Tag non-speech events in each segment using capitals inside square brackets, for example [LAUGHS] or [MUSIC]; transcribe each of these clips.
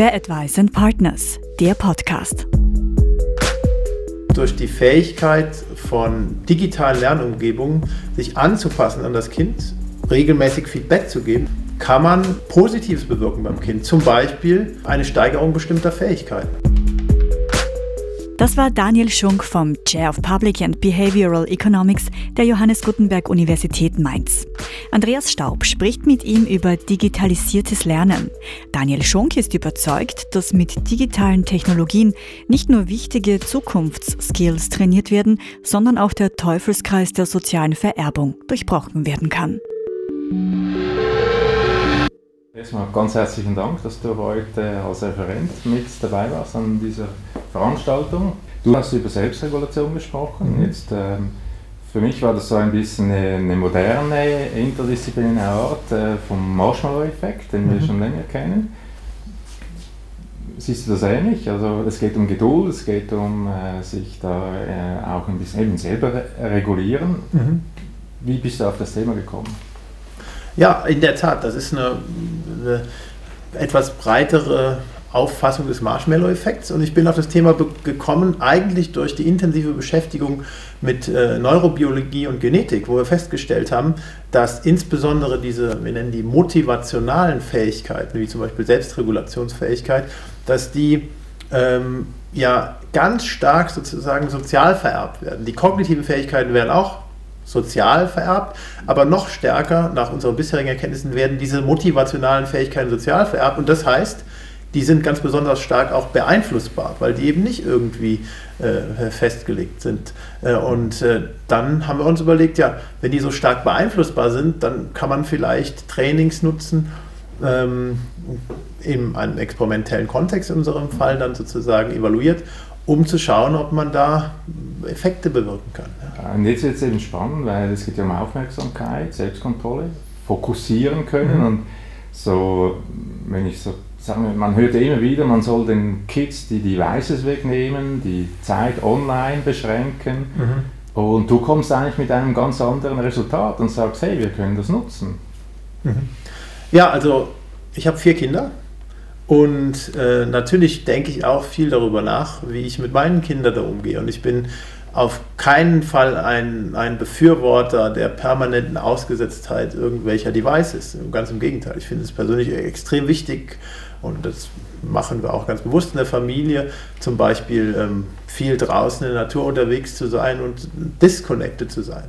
Fair Advice and Partners, der Podcast. Durch die Fähigkeit von digitalen Lernumgebungen sich anzupassen an das Kind, regelmäßig Feedback zu geben, kann man Positives bewirken beim Kind. Zum Beispiel eine Steigerung bestimmter Fähigkeiten. Das war Daniel Schunk vom Chair of Public and Behavioral Economics der Johannes Gutenberg Universität Mainz. Andreas Staub spricht mit ihm über digitalisiertes Lernen. Daniel Schunk ist überzeugt, dass mit digitalen Technologien nicht nur wichtige Zukunftsskills trainiert werden, sondern auch der Teufelskreis der sozialen Vererbung durchbrochen werden kann. Erstmal ganz herzlichen Dank, dass du heute als Referent mit dabei warst an dieser Veranstaltung. Du hast über Selbstregulation gesprochen. Mhm. Jetzt, ähm, für mich war das so ein bisschen eine, eine moderne, interdisziplinäre Art äh, vom Marshmallow-Effekt, den mhm. wir schon länger kennen. Siehst du das ähnlich? Also es geht um Geduld, es geht um äh, sich da äh, auch ein bisschen eben selber regulieren. Mhm. Wie bist du auf das Thema gekommen? Ja, in der Tat, das ist eine, eine etwas breitere Auffassung des Marshmallow-Effekts und ich bin auf das Thema gekommen eigentlich durch die intensive Beschäftigung mit äh, Neurobiologie und Genetik, wo wir festgestellt haben, dass insbesondere diese, wir nennen die motivationalen Fähigkeiten, wie zum Beispiel Selbstregulationsfähigkeit, dass die ähm, ja ganz stark sozusagen sozial vererbt werden. Die kognitiven Fähigkeiten werden auch sozial vererbt, aber noch stärker, nach unseren bisherigen Erkenntnissen, werden diese motivationalen Fähigkeiten sozial vererbt. Und das heißt, die sind ganz besonders stark auch beeinflussbar, weil die eben nicht irgendwie äh, festgelegt sind. Äh, und äh, dann haben wir uns überlegt, ja, wenn die so stark beeinflussbar sind, dann kann man vielleicht Trainings nutzen, ähm, in einem experimentellen Kontext in unserem Fall dann sozusagen evaluiert, um zu schauen, ob man da Effekte bewirken kann. Ja. Und jetzt wird es eben spannend, weil es geht ja um Aufmerksamkeit, Selbstkontrolle, fokussieren können mhm. und so, wenn ich so sage, man hört immer wieder, man soll den Kids die Devices wegnehmen, die Zeit online beschränken mhm. und du kommst eigentlich mit einem ganz anderen Resultat und sagst, hey, wir können das nutzen. Mhm. Ja, also ich habe vier Kinder und äh, natürlich denke ich auch viel darüber nach, wie ich mit meinen Kindern da umgehe. Und ich bin auf keinen Fall ein, ein Befürworter der permanenten Ausgesetztheit irgendwelcher Devices. Ganz im Gegenteil. Ich finde es persönlich extrem wichtig und das machen wir auch ganz bewusst in der Familie, zum Beispiel ähm, viel draußen in der Natur unterwegs zu sein und disconnected zu sein.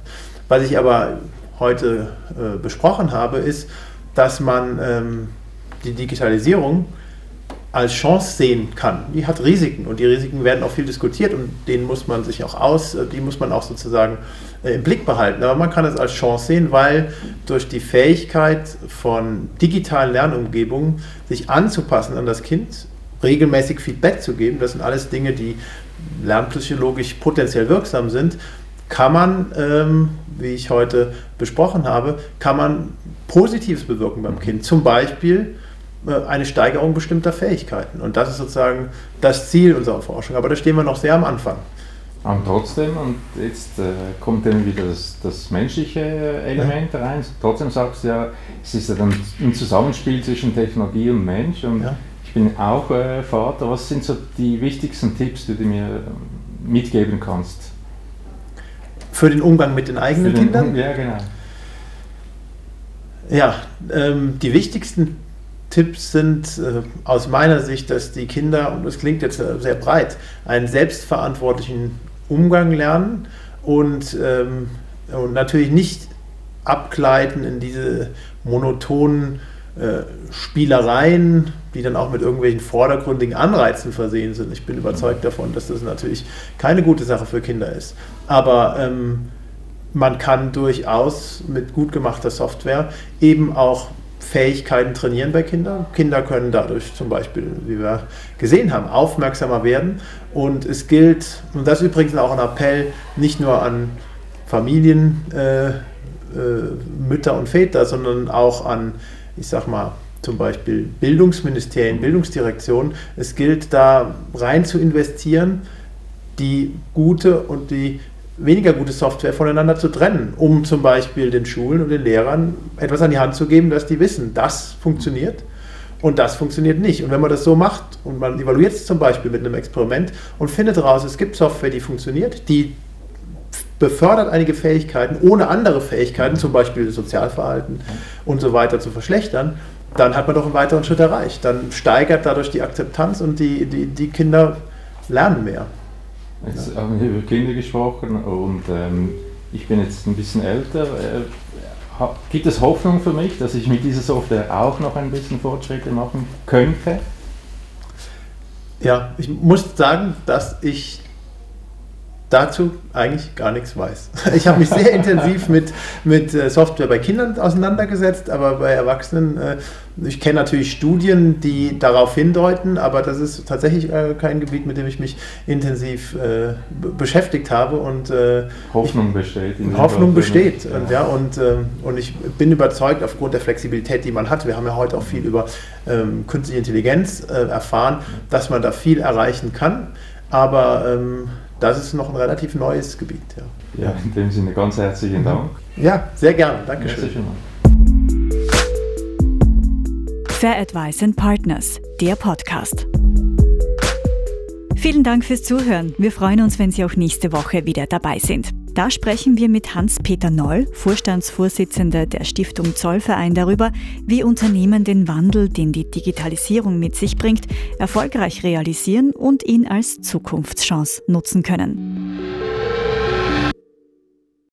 Was ich aber heute äh, besprochen habe, ist, dass man ähm, die Digitalisierung als Chance sehen kann. Die hat Risiken und die Risiken werden auch viel diskutiert und denen muss man sich auch aus, äh, die muss man auch sozusagen äh, im Blick behalten. Aber man kann es als Chance sehen, weil durch die Fähigkeit von digitalen Lernumgebungen sich anzupassen an das Kind, regelmäßig Feedback zu geben, das sind alles Dinge, die lernpsychologisch potenziell wirksam sind, kann man, ähm, wie ich heute besprochen habe, kann man Positives bewirken beim Kind. Zum Beispiel eine Steigerung bestimmter Fähigkeiten. Und das ist sozusagen das Ziel unserer Forschung. Aber da stehen wir noch sehr am Anfang. Und trotzdem, und jetzt äh, kommt dann wieder das, das menschliche Element ja. rein, trotzdem sagst du ja, es ist ja dann ein Zusammenspiel zwischen Technologie und Mensch. Und ja. ich bin auch äh, Vater. Was sind so die wichtigsten Tipps, die du mir mitgeben kannst? Für den Umgang mit den eigenen den, Kindern? Ja, genau. Ja, ähm, die wichtigsten Tipps sind äh, aus meiner Sicht, dass die Kinder, und das klingt jetzt sehr breit, einen selbstverantwortlichen Umgang lernen und, ähm, und natürlich nicht abgleiten in diese monotonen äh, Spielereien, die dann auch mit irgendwelchen vordergründigen Anreizen versehen sind. Ich bin überzeugt davon, dass das natürlich keine gute Sache für Kinder ist. Aber ähm, man kann durchaus mit gut gemachter Software eben auch Fähigkeiten trainieren bei Kindern. Kinder können dadurch zum Beispiel, wie wir gesehen haben, aufmerksamer werden. Und es gilt, und das ist übrigens auch ein Appell, nicht nur an Familien, äh, äh, Mütter und Väter, sondern auch an, ich sag mal, zum Beispiel Bildungsministerien, Bildungsdirektionen. Es gilt da rein zu investieren, die gute und die weniger gute Software voneinander zu trennen, um zum Beispiel den Schulen und den Lehrern etwas an die Hand zu geben, dass die wissen, das funktioniert Und das funktioniert nicht. Und wenn man das so macht und man evaluiert es zum Beispiel mit einem Experiment und findet heraus, es gibt Software, die funktioniert, die befördert einige Fähigkeiten, ohne andere Fähigkeiten, zum Beispiel Sozialverhalten und so weiter zu verschlechtern, dann hat man doch einen weiteren Schritt erreicht. Dann steigert dadurch die Akzeptanz und die, die, die Kinder lernen mehr. Jetzt haben wir über Kinder gesprochen und ähm, ich bin jetzt ein bisschen älter. Äh, gibt es Hoffnung für mich, dass ich mit dieser Software auch noch ein bisschen Fortschritte machen könnte? Ja, ich muss sagen, dass ich dazu eigentlich gar nichts weiß. [LAUGHS] Ich habe mich sehr intensiv mit, mit äh, Software bei Kindern auseinandergesetzt, aber bei Erwachsenen, äh, ich kenne natürlich Studien, die darauf hindeuten, aber das ist tatsächlich äh, kein Gebiet, mit dem ich mich intensiv beschäftigt habe. Und, Hoffnung besteht. Hoffnung besteht. Ja. Und, ja, und, und ich bin überzeugt, aufgrund der Flexibilität, die man hat, wir haben ja heute auch viel über ähm, künstliche Intelligenz erfahren, dass man da viel erreichen kann. Aber ähm, das ist noch ein relativ neues Gebiet. Ja, ja in dem Sinne ganz herzlichen Dank. Ja, sehr gerne. Dankeschön. Fair Advice and Partners, der Podcast. Vielen Dank fürs Zuhören. Wir freuen uns, wenn Sie auch nächste Woche wieder dabei sind. Da sprechen wir mit Hans-Peter Noll, Vorstandsvorsitzender der Stiftung Zollverein, darüber, wie Unternehmen den Wandel, den die Digitalisierung mit sich bringt, erfolgreich realisieren und ihn als Zukunftschance nutzen können.